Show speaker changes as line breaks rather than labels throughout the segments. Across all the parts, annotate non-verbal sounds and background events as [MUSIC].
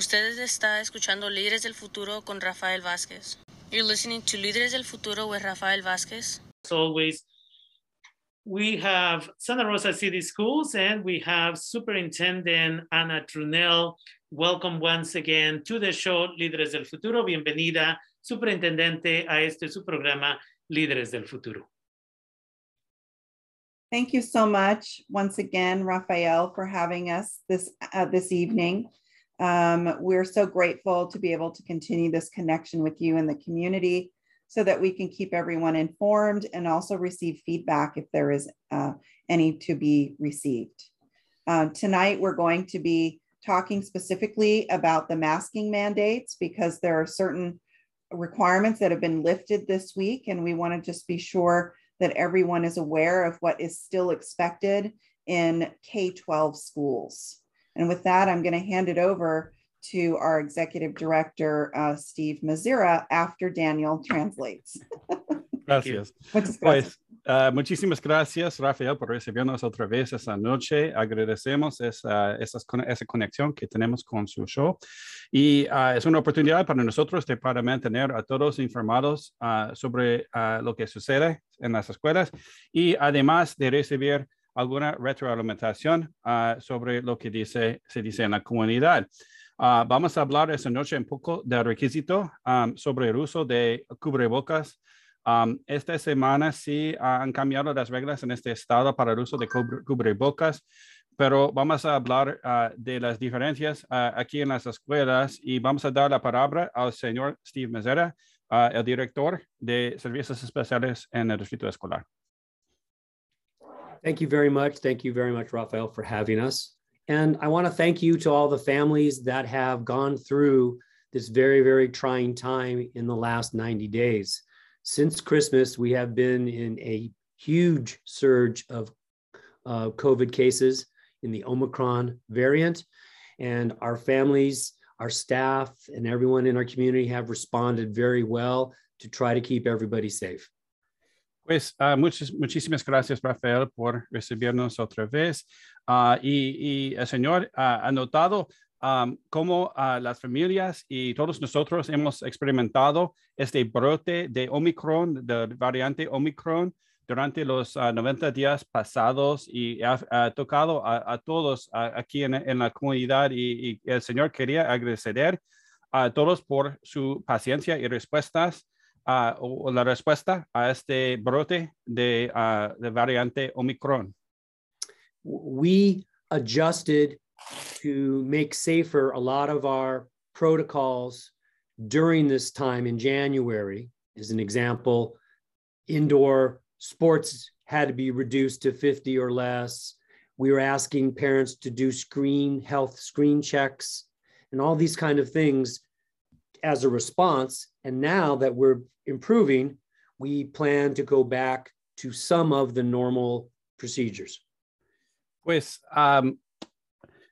Ustedes está escuchando Líderes del Futuro con Rafael Vázquez. You're listening to Líderes del Futuro with Rafael Vázquez.
As always, we have Santa Rosa City Schools and we have Superintendent Anna Trunnell. Welcome once again to the show Líderes del Futuro. Bienvenida, Superintendente, a este su programa Líderes del Futuro.
Thank you so much once again, Rafael, for having us this uh, this evening. Um, we're so grateful to be able to continue this connection with you and the community so that we can keep everyone informed and also receive feedback if there is uh, any to be received. Uh, tonight, we're going to be talking specifically about the masking mandates because there are certain requirements that have been lifted this week, and we want to just be sure that everyone is aware of what is still expected in K 12 schools. And with that, I'm going to hand it over to our executive director, uh, Steve Mazira, after Daniel translates. [LAUGHS]
Gracias. Pues, uh, muchísimas gracias, Rafael, por recibirnos otra vez esta noche. Agradecemos esa, esa, esa conexión que tenemos con su show. Y uh, es una oportunidad para nosotros de, para mantener a todos informados uh, sobre lo que sucede en las escuelas y además de recibir alguna retroalimentación sobre lo que dice, se dice en la comunidad. Uh, vamos a hablar esta noche un poco del requisito um, sobre el uso de cubrebocas. Um, esta semana sí han cambiado las reglas en este estado para el uso de cubrebocas, pero vamos a hablar uh, de las diferencias uh, aquí en las escuelas y vamos a dar la palabra al señor Steve Mezera, el director de servicios especiales en el distrito escolar.
Thank you very much. Thank you very much, Rafael, for having us. And I want to thank you to all the families that have gone through this very, very trying time in the last 90 days. Since Christmas, we have been in a huge surge of uh, COVID cases in the Omicron variant. And our families, our staff, and everyone in our community have responded very well to try to keep everybody safe.
Pues uh, muchas, muchísimas gracias, Rafael, por recibirnos otra vez. Uh, y, y, el Señor ha notado um, cómo uh, las familias y todos nosotros hemos experimentado este brote de Omicron, de variante Omicron, durante los 90 días pasados y ha, ha tocado a, a todos aquí en, en, la comunidad y, y, el Señor quería agradecer a todos por su paciencia y respuestas uh, la respuesta a este brote de, uh, de variante Omicron?
We adjusted to make safer a lot of our protocols during this time in January. As an example, indoor sports had to be reduced to 50 or less. We were asking parents to do screen health screen checks and all these kind of things as a response. And now that we're improving, we plan to go back to some of the normal procedures.
Pues um,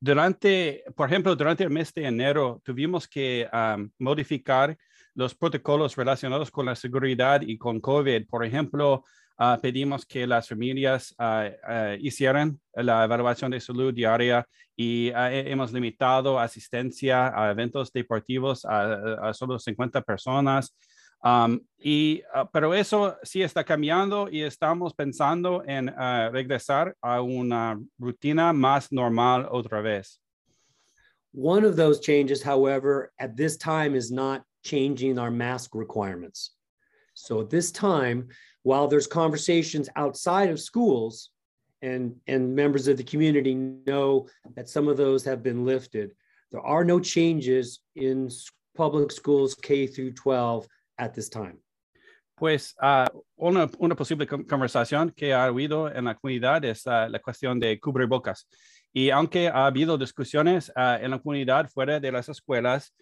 durante, por ejemplo, durante el mes de enero tuvimos que um, modificar los protocolos relacionados con la seguridad y con COVID. Por ejemplo, uh, pedimos que las familias uh, uh, hicieran la evaluación de salud diaria y hemos limitado asistencia a eventos deportivos a, a solo 50 personas. Um, y, uh, pero eso sí está cambiando y estamos pensando en regresar a una rutina más normal otra vez.
One of those changes, however, at this time is not changing our mask requirements. So at this time, while there's conversations outside of schools and, and members of the community know that some of those have been lifted, there are no changes in public schools K through 12 at this time?
Pues uh, una, una, posible conversación que ha habido en la comunidad es uh, la cuestión de cubrebocas. Y aunque ha habido discusiones uh, en la comunidad fuera de las escuelas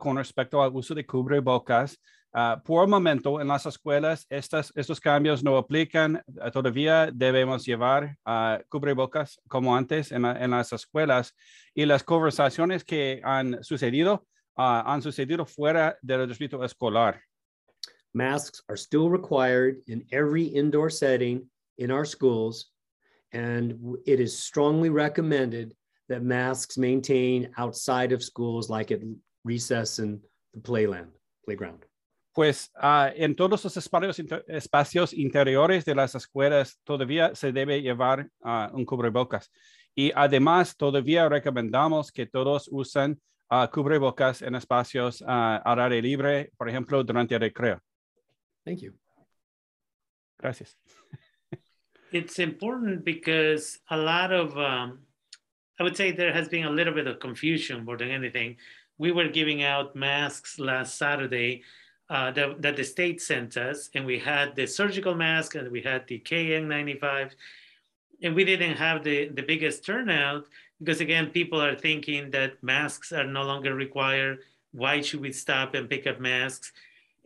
con respecto al uso de cubrebocas, Ah, por el momento en las escuelas estas, estos cambios no aplican. Ah, todavía debemos llevar ah, cubrebocas como antes en, en, las escuelas. Y las conversaciones que han sucedido han sucedido fuera del distrito escolar.
Masks are still required in every indoor setting in our schools, and it is strongly recommended that masks maintain outside of schools, like at recess and the playland, playground?
Pues uh, en todos los espacios, inter espacios, interiores de las escuelas todavía se debe llevar uh, un cubrebocas. Y además todavía recomendamos que todos usen uh, cubrebocas en espacios al aire libre, por ejemplo, durante el recreo.
Thank you.
Gracias.
it's important because a lot of, um, I would say there has been a little bit of confusion more than anything. We were giving out masks last Saturday uh, that, that, the state sent us, and we had the surgical mask and we had the KN95, and we didn't have the, the biggest turnout because, again, people are thinking that masks are no longer required. Why should we stop and pick up masks?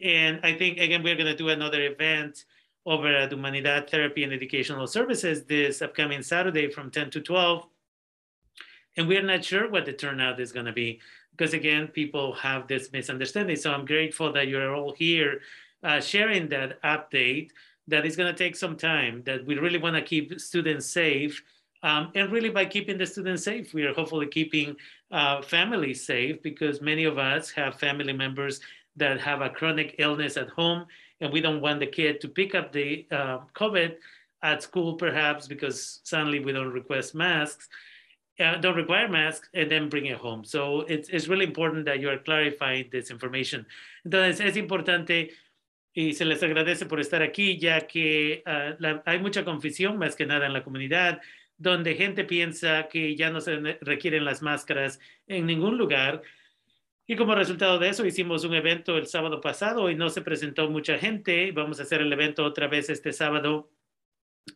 And I think, again, we're going to do another event over at Humanidad Therapy and Educational Services this upcoming Saturday from 10 to 12. And we're not sure what the turnout is going to be because, again, people have this misunderstanding. So I'm grateful that you're all here uh, sharing that update that is going to take some time, that we really want to keep students safe. Um, and really, by keeping the students safe, we are hopefully keeping uh, families safe because many of us have family members that have a chronic illness at home and we don't want the kid to pick up the uh, COVID at school, perhaps because suddenly we don't request masks, uh, don't require masks, and then bring it home. So it's, it's really important that you are clarifying this information. Entonces es importante y se les agradece por estar aquí, ya que uh, la, hay mucha confusión más que nada en la comunidad, donde gente piensa que ya no se requieren las máscaras en ningún lugar y como resultado de eso, hicimos un evento el sábado pasado y no se presentó mucha gente. Vamos a hacer el evento otra vez este sábado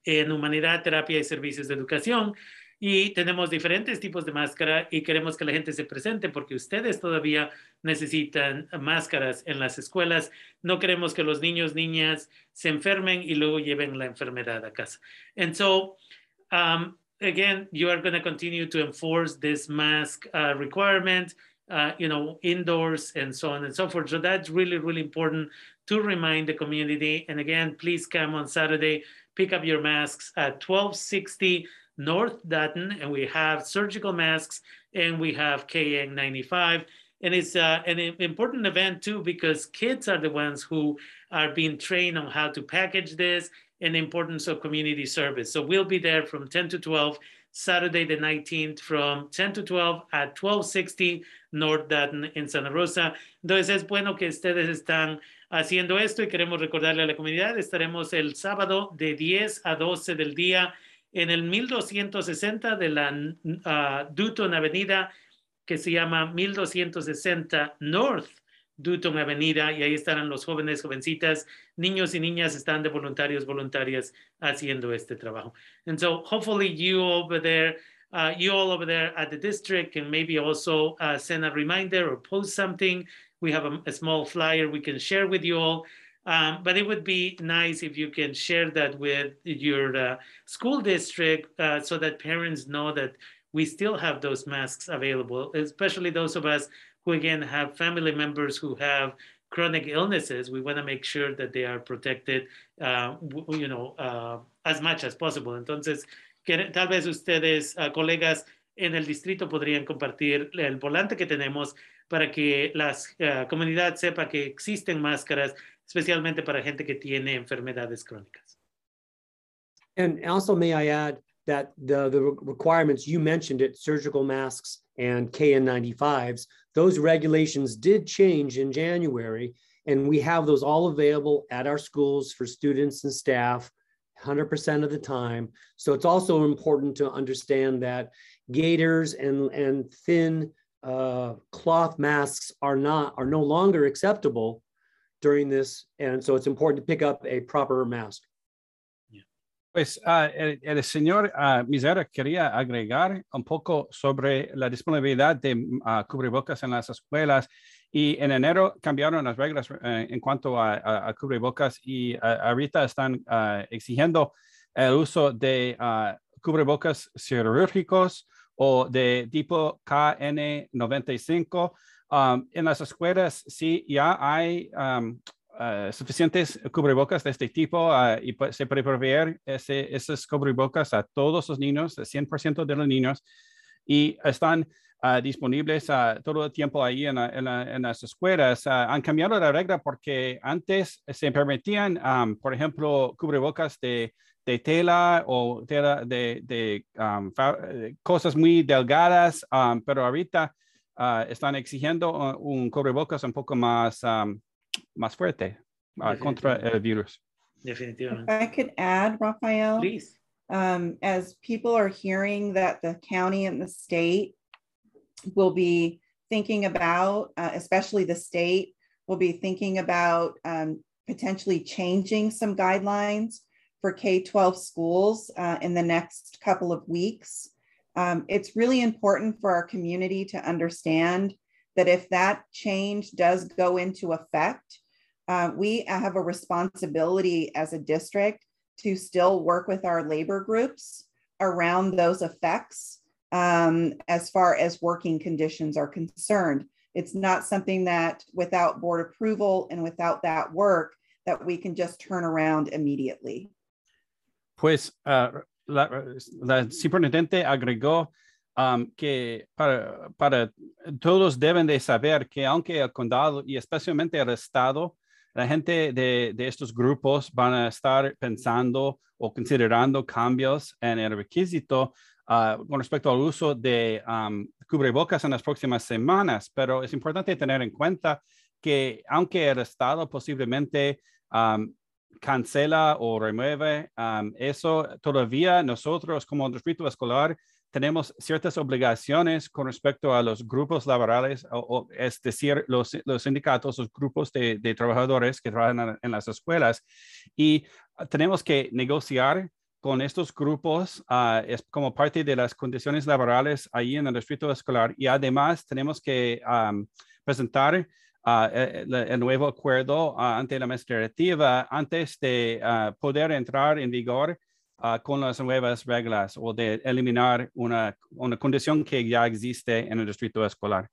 en Humanidad, Terapia y Servicios de Educación. Y tenemos diferentes tipos de máscara y queremos que la gente se presente porque ustedes todavía necesitan máscaras en las escuelas. No queremos que los niños, niñas se enfermen y luego lleven la enfermedad a casa. And so, um, again, you are going to continue to enforce this mask uh, requirement. uh, you know, indoors and so on and so forth. So that's really, really important to remind the community. And again, please come on Saturday, pick up your masks at 1260 North Dutton, and we have surgical masks and we have KN95. And it's uh, an important event too because kids are the ones who are being trained on how to package this and the importance of community service. So we'll be there from 10 to 12 Saturday the 19th from 10 to 12 at 1260 North Dutton en Santa Rosa. Entonces es bueno que ustedes están haciendo esto y queremos recordarle a la comunidad, estaremos el sábado de 10 a 12 del día en el 1260 de la uh, Dutton Avenida que se llama 1260 North Dutton Avenida y ahí estarán los jóvenes, jovencitas, niños y niñas están de voluntarios, voluntarias haciendo este trabajo. And so hopefully you over there, uh, you all over there at the district can maybe also uh, send a reminder or post something. We have a, a small flyer we can share with you all. Um, but it would be nice if you can share that with your uh, school district uh, so that parents know that we still have those masks available, especially those of us who again have family members who have chronic illnesses, we want to make sure that they are protected, uh, you know, uh, as much as possible. Entonces, tal vez ustedes, uh, colegas en el distrito, podrían compartir el volante que tenemos para que la uh, comunidad sepa que existen máscaras, especialmente para gente que tiene enfermedades crónicas.
And also, may I add that the, the requirements, you mentioned it, surgical masks and KN95s, those regulations did change in January, and we have those all available at our schools for students and staff 100% of the time. So it's also important to understand that gaiters and, and thin uh, cloth masks are not are no longer acceptable during this. And so it's important to pick up a proper mask.
Pues uh, el, señor uh, Misera quería agregar un poco sobre la disponibilidad de uh, cubrebocas en las escuelas y en enero cambiaron las reglas eh, en cuanto a, a, a, cubrebocas y ahorita están exigiendo el uso de cubrebocas quirúrgicos o de tipo KN95. Um, en las escuelas sí ya hay um, uh, suficientes cubrebocas de este tipo uh, y se puede proveer ese, esos cubrebocas a todos los niños, el 100% de los niños. y están uh, disponibles uh, todo el tiempo ahí en, en, en las escuelas. han cambiado la regla porque antes se permitían, um, por ejemplo, cubrebocas de, de tela o tela de, de um, cosas muy delgadas, um, pero ahorita están exigiendo un cubrebocas un poco más, um, más fuerte contra el virus.
Definitivamente.
If I could add, Rafael.
Please.
Um, as people are hearing that the county and the state will be thinking about, uh, especially the state, will be thinking about um, potentially changing some guidelines for K 12 schools uh, in the next couple of weeks. Um, it's really important for our community to understand that if that change does go into effect, uh, we have a responsibility as a district to still work with our labor groups around those effects um, as far as working conditions are concerned. It's not something that without board approval and without that work that we can just turn around immediately.
Pues uh, la, la superintendente agregó um, que para, para todos deben de saber que aunque el condado y especialmente el estado la gente de, de, estos grupos van a estar pensando o considerando cambios en el requisito uh, con respecto al uso de um, cubrebocas en las próximas semanas, pero es importante tener en cuenta que aunque el Estado posiblemente um, cancela o remueve eso, todavía nosotros como distrito escolar tenemos ciertas obligaciones con respecto a los grupos laborales, o, es decir, los, sindicatos, los grupos de, trabajadores que trabajan en, las escuelas, y tenemos que negociar con estos grupos es como parte de las condiciones laborales ahí en el distrito escolar. Y además tenemos que presentar uh, el, nuevo acuerdo uh, ante la mesa directiva antes de poder entrar en vigor uh, con las nuevas reglas o de eliminar una, una condición que ya existe en el distrito escolar.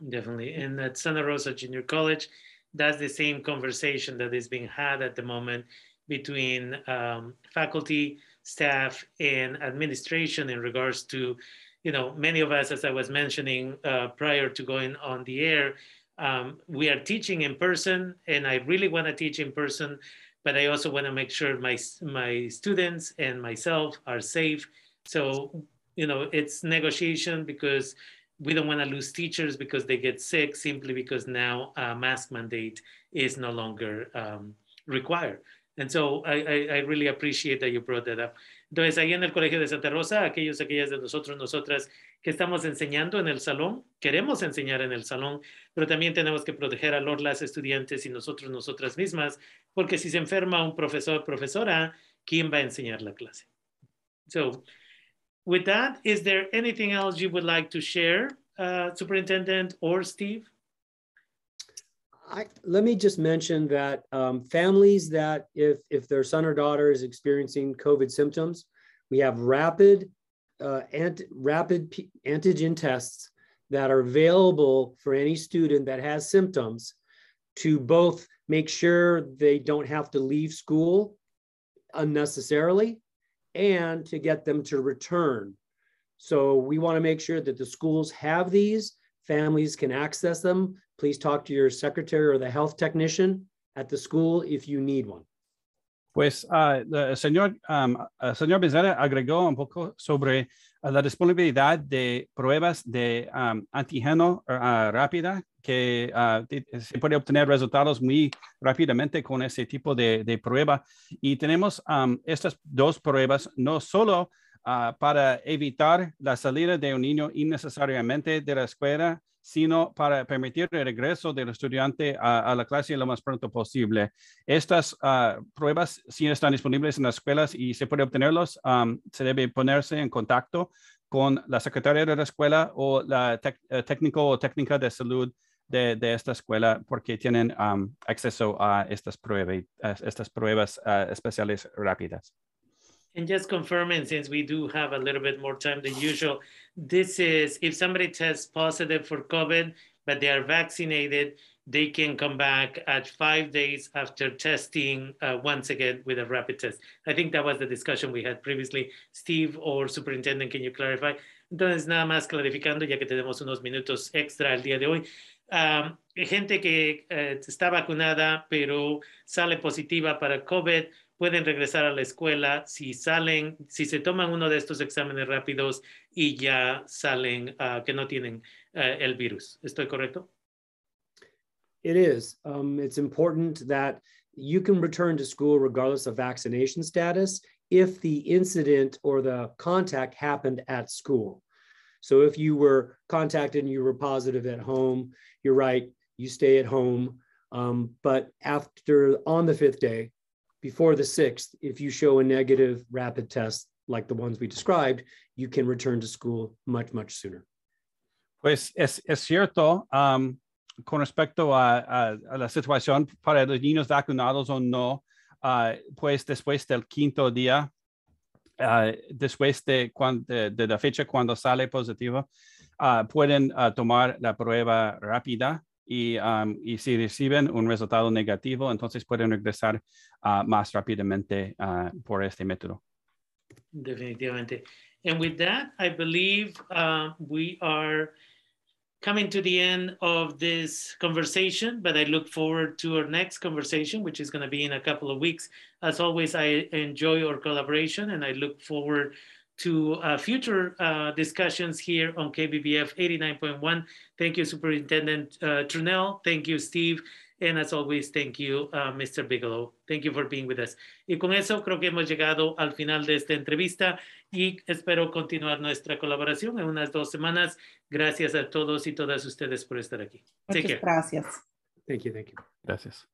Definitely. And at Santa Rosa Junior College, that's the same conversation that is being had at the moment between um, faculty, staff, and administration in regards to, you know, many of us, as I was mentioning uh, prior to going on the air, um, we are teaching in person, and I really want to teach in person but I also want to make sure my my students and myself are safe. So you know, it's negotiation because we don't want to lose teachers because they get sick simply because now a mask mandate is no longer um, required. And so I, I, I, really appreciate that you brought that up. Entonces, ahí en el Colegio de Santa Rosa, aquellos, aquellas de nosotros, nosotras que estamos enseñando en el salón, queremos enseñar en el salón, pero también tenemos que proteger a los las estudiantes y nosotros, nosotras mismas, porque si se enferma un profesor, profesora, ¿quién va a enseñar la clase? So, with that, is there anything else you would like to share, uh, Superintendent or Steve?
I, let me just mention that um, families that if if their son or daughter is experiencing COVID symptoms, we have rapid uh, ant, rapid P antigen tests that are available for any student that has symptoms to both make sure they don't have to leave school unnecessarily and to get them to return. So we want to make sure that the schools have these, families can access them. Please talk to your secretary or the health technician at the school if you need one.
Pues uh, el señor, um, el señor agregó un poco sobre uh, la disponibilidad de pruebas de um, antígeno uh, rápida que se puede obtener resultados muy rápidamente con ese tipo de, de prueba. Y tenemos um, estas dos pruebas no solo para evitar la salida de un niño innecesariamente de la escuela, sino para permitir el regreso del estudiante a, la clase lo más pronto posible. Estas ah, pruebas sí están disponibles en las escuelas y se puede obtenerlos. se debe ponerse en contacto con la secretaria de la escuela o la eh, técnico o técnica de salud de, esta escuela porque tienen acceso a estas, pruebas, estas pruebas ah, especiales rápidas.
And just confirming, since we do have a little bit more time than usual, this is if somebody tests positive for COVID, but they are vaccinated, they can come back at five days after testing uh, once again with a rapid test. I think that was the discussion we had previously. Steve or Superintendent, can you clarify? Entonces, nada más clarificando, ya que tenemos unos minutos extra el día de hoy. Um, gente que uh, está vacunada, pero sale positiva para COVID, pueden regresar a la escuela si salen, si se toman uno de estos exámenes rápidos y ya salen uh, que no tienen uh, el virus. ¿Estoy correcto?
It is. Um, it's important that you can return to school regardless of vaccination status if the incident or the contact happened at school. So if you were contacted and you were positive at home, you're right, you stay at home. Um, but after on the fifth day, before the sixth, if you show a negative rapid test like the ones we described, you can return to school much, much sooner.
Pues es, es cierto, um, con respecto a, a, a, la situación para los niños vacunados o no, uh, pues después del quinto día, uh, después de, cuando, de, de, la fecha cuando sale positivo, uh, pueden tomar la prueba rápida y, um, y, si reciben un resultado negativo, entonces pueden regresar más rápidamente por este método.
Definitivamente. And with that, I believe we are coming to the end of this conversation, but I look forward to our next conversation, which is going to be in a couple of weeks. As always, I enjoy our collaboration and I look forward to uh, future uh, discussions here on KBBF 89.1. Thank you, Superintendent uh, Trunnell. Thank you, Steve. And as always, thank you, uh, Mr. Bigelow. Thank you for being with us. Y con eso creo que hemos llegado al final de esta entrevista y espero continuar nuestra colaboración en unas dos semanas. Gracias a todos y todas ustedes por estar aquí.
Muchas gracias.
Thank you, thank you.
Gracias.